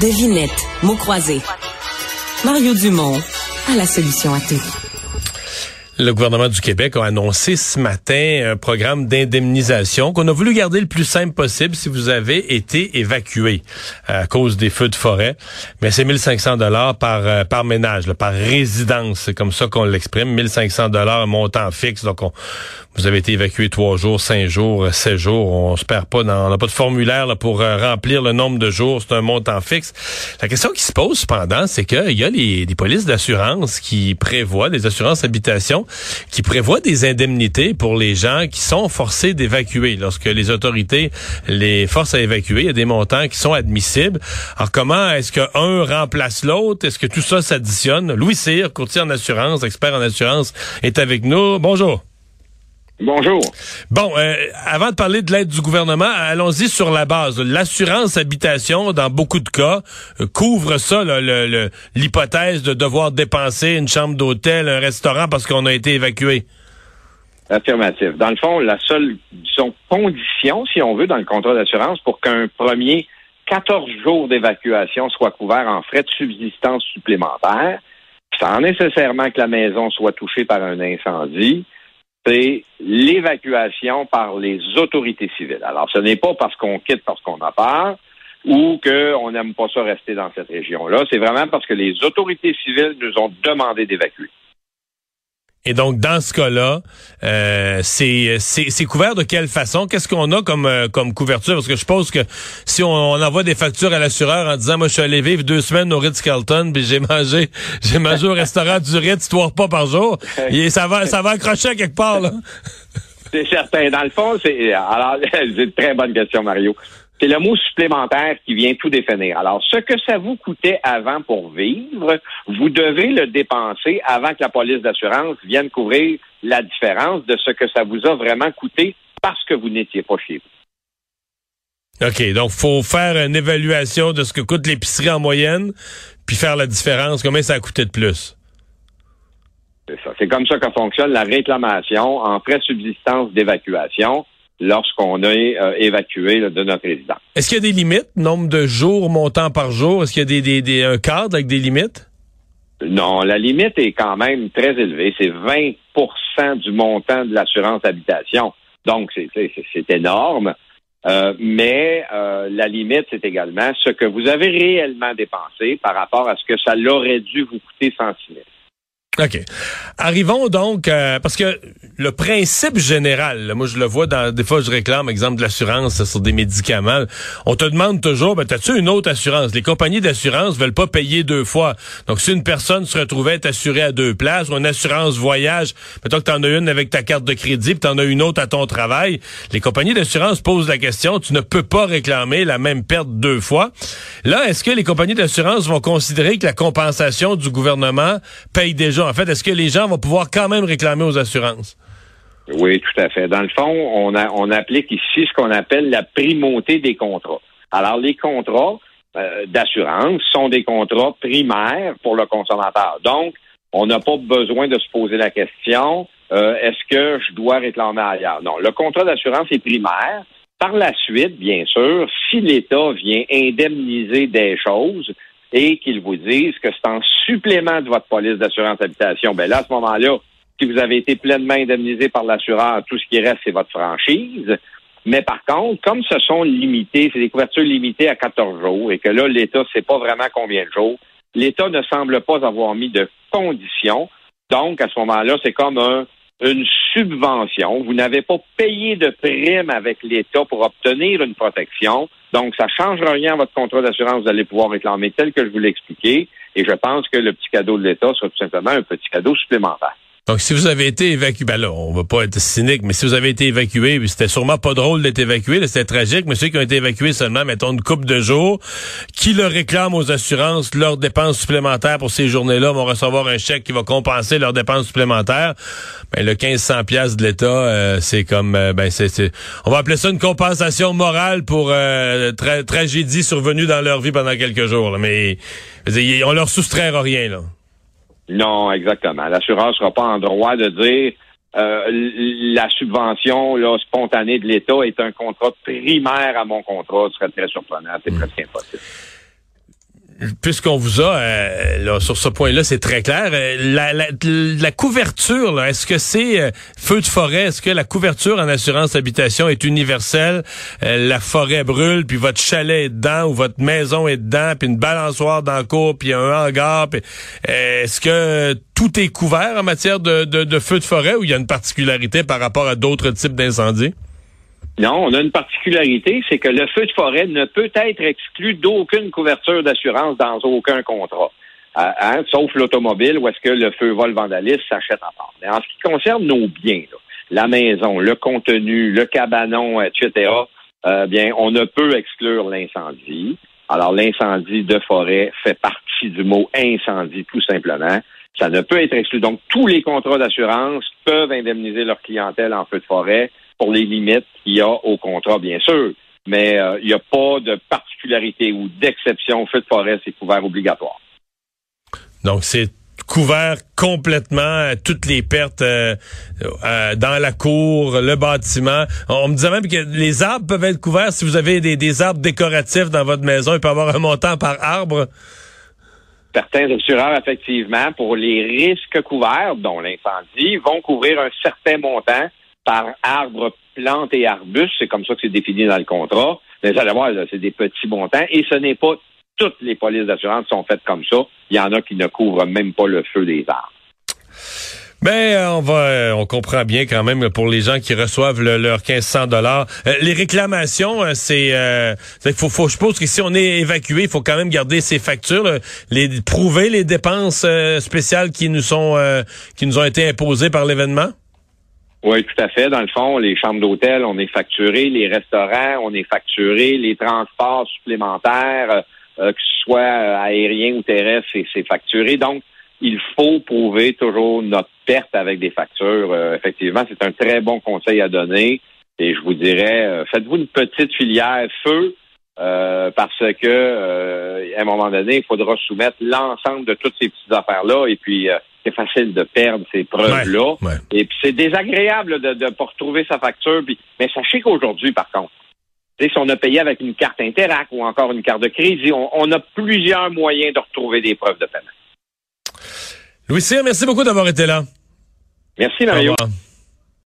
Devinette, mots croisés. Mario Dumont a la solution à tout. Le gouvernement du Québec a annoncé ce matin un programme d'indemnisation qu'on a voulu garder le plus simple possible si vous avez été évacué à cause des feux de forêt. Mais c'est 1500 dollars par euh, par ménage, par résidence, c'est comme ça qu'on l'exprime. 1500 dollars montant fixe. Donc on, vous avez été évacué trois jours, cinq jours, euh, sept jours. On se perd pas on n'a pas de formulaire pour euh, remplir le nombre de jours. C'est un montant fixe. La question qui se pose cependant, c'est qu'il y a les, les polices d'assurance qui prévoient, des assurances habitation, qui prévoient des indemnités pour les gens qui sont forcés d'évacuer. Lorsque les autorités les forcent à évacuer, il y a des montants qui sont admissibles. Alors comment est-ce qu'un remplace l'autre? Est-ce que tout ça s'additionne? Louis Cyr, courtier en assurance, expert en assurance, est avec nous. Bonjour. Bonjour. Bon, euh, avant de parler de l'aide du gouvernement, allons-y sur la base. L'assurance habitation, dans beaucoup de cas, euh, couvre ça, l'hypothèse de devoir dépenser une chambre d'hôtel, un restaurant parce qu'on a été évacué. Affirmatif. Dans le fond, la seule condition, si on veut, dans le contrat d'assurance pour qu'un premier 14 jours d'évacuation soit couvert en frais de subsistance supplémentaires, sans nécessairement que la maison soit touchée par un incendie, c'est l'évacuation par les autorités civiles. Alors, ce n'est pas parce qu'on quitte parce qu'on a peur ou qu'on n'aime pas ça rester dans cette région-là. C'est vraiment parce que les autorités civiles nous ont demandé d'évacuer. Et donc, dans ce cas-là, euh, c'est couvert de quelle façon? Qu'est-ce qu'on a comme, euh, comme couverture? Parce que je pense que si on, envoie des factures à l'assureur en disant, moi, je suis allé vivre deux semaines au Ritz-Carlton, puis j'ai mangé j'ai mangé au restaurant du Ritz trois repas par jour, et ça va, ça va accrocher quelque part, là. C'est certain. Dans le fond, c'est alors c'est une très bonne question, Mario. C'est le mot supplémentaire qui vient tout définir. Alors, ce que ça vous coûtait avant pour vivre, vous devez le dépenser avant que la police d'assurance vienne couvrir la différence de ce que ça vous a vraiment coûté parce que vous n'étiez pas chez vous. OK, donc faut faire une évaluation de ce que coûte l'épicerie en moyenne, puis faire la différence, combien ça a coûté de plus. C'est ça. C'est comme ça que fonctionne la réclamation en frais subsistance d'évacuation lorsqu'on est euh, évacué de notre résidence. Est-ce qu'il y a des limites, nombre de jours, montant par jour? Est-ce qu'il y a des, des, des, un cadre avec des limites? Non, la limite est quand même très élevée. C'est 20% du montant de l'assurance habitation. Donc, c'est énorme. Euh, mais euh, la limite, c'est également ce que vous avez réellement dépensé par rapport à ce que ça l'aurait dû vous coûter sans signer. OK. Arrivons donc, euh, parce que le principe général, moi je le vois dans des fois je réclame exemple de l'assurance sur des médicaments. On te demande toujours, ben as-tu une autre assurance? Les compagnies d'assurance veulent pas payer deux fois. Donc si une personne se retrouvait assurée à deux places ou une assurance voyage, mettons que tu en as une avec ta carte de crédit, puis tu en as une autre à ton travail, les compagnies d'assurance posent la question, tu ne peux pas réclamer la même perte deux fois. Là, est-ce que les compagnies d'assurance vont considérer que la compensation du gouvernement paye déjà? En fait, est-ce que les gens vont pouvoir quand même réclamer aux assurances? Oui, tout à fait. Dans le fond, on, on applique ici ce qu'on appelle la primauté des contrats. Alors, les contrats euh, d'assurance sont des contrats primaires pour le consommateur. Donc, on n'a pas besoin de se poser la question euh, est-ce que je dois réclamer ailleurs? Non, le contrat d'assurance est primaire. Par la suite, bien sûr, si l'État vient indemniser des choses, et qu'ils vous disent que c'est en supplément de votre police d'assurance habitation, ben là, à ce moment-là, si vous avez été pleinement indemnisé par l'assureur, tout ce qui reste, c'est votre franchise. Mais par contre, comme ce sont limités, c'est des couvertures limitées à 14 jours et que là, l'État ne sait pas vraiment combien de jours, l'État ne semble pas avoir mis de conditions. Donc, à ce moment-là, c'est comme un, une subvention. Vous n'avez pas payé de prime avec l'État pour obtenir une protection. Donc, ça ne change rien à votre contrat d'assurance. Vous allez pouvoir réclamer tel que je vous l'ai expliqué. Et je pense que le petit cadeau de l'État sera tout simplement un petit cadeau supplémentaire. Donc, si vous avez été évacué, ben là, on va pas être cynique, mais si vous avez été évacué, c'était sûrement pas drôle d'être évacué, c'était tragique, mais ceux qui ont été évacués seulement, mettons, une coupe de jours, qui le réclament aux assurances, leurs dépenses supplémentaires pour ces journées-là vont recevoir un chèque qui va compenser leurs dépenses supplémentaires. Ben, le 1500 pièces de l'État, euh, c'est comme, euh, ben, c'est, on va appeler ça une compensation morale pour euh, tragédie survenue dans leur vie pendant quelques jours, mais on leur soustraira rien, là. Non, exactement. L'assureur sera pas en droit de dire euh, la subvention là, spontanée de l'État est un contrat primaire à mon contrat. Ce serait très surprenant. C'est presque impossible. Puisqu'on vous a là, sur ce point-là, c'est très clair. La, la, la couverture, est-ce que c'est feu de forêt? Est-ce que la couverture en assurance habitation est universelle? la forêt brûle, puis votre chalet est dedans, ou votre maison est dedans, puis une balançoire dans le puis un hangar. est-ce que tout est couvert en matière de, de, de feu de forêt ou il y a une particularité par rapport à d'autres types d'incendies? Non, on a une particularité, c'est que le feu de forêt ne peut être exclu d'aucune couverture d'assurance dans aucun contrat. Euh, hein, sauf l'automobile où est-ce que le feu vol vandalisme s'achète à part. Mais en ce qui concerne nos biens, la maison, le contenu, le cabanon, etc., euh, bien, on ne peut exclure l'incendie. Alors, l'incendie de forêt fait partie du mot incendie, tout simplement. Ça ne peut être exclu. Donc, tous les contrats d'assurance peuvent indemniser leur clientèle en feu de forêt pour les limites qu'il y a au contrat, bien sûr. Mais euh, il n'y a pas de particularité ou d'exception. Feu de forêt, c'est couvert obligatoire. Donc, c'est couvert complètement toutes les pertes euh, dans la cour, le bâtiment. On me disait même que les arbres peuvent être couverts si vous avez des, des arbres décoratifs dans votre maison. Il peut y avoir un montant par arbre certains assureurs, effectivement, pour les risques couverts, dont l'incendie, vont couvrir un certain montant par arbre, plante et arbuste. C'est comme ça que c'est défini dans le contrat. Mais vous allez voir, c'est des petits montants. Et ce n'est pas toutes les polices d'assurance sont faites comme ça. Il y en a qui ne couvrent même pas le feu des arbres. Ben, euh, on va, euh, on comprend bien quand même pour les gens qui reçoivent le, leur 1500 dollars. Euh, les réclamations, c'est, faut, faut, je suppose que si on est évacué, il faut quand même garder ces factures, les prouver les dépenses spéciales qui nous sont, qui nous ont été imposées par l'événement? Oui, tout à fait. Dans le fond, les chambres d'hôtel, on est facturé, les restaurants, on est facturé, les transports supplémentaires, que ce soit aérien ou terrestre, c'est facturé. Donc, il faut prouver toujours notre perte avec des factures. Euh, effectivement, c'est un très bon conseil à donner. Et je vous dirais, euh, faites-vous une petite filière feu euh, parce que à un moment donné, il faudra soumettre l'ensemble de toutes ces petites affaires-là. Et puis, c'est facile de perdre ces preuves-là. Et puis, c'est désagréable de ne pas retrouver sa facture. mais sachez qu'aujourd'hui, par contre, si on a payé avec une carte Interac ou encore une carte de crédit, on a plusieurs moyens de retrouver des preuves de paiement. Louis Cyr, merci beaucoup d'avoir été là. Merci, Mario.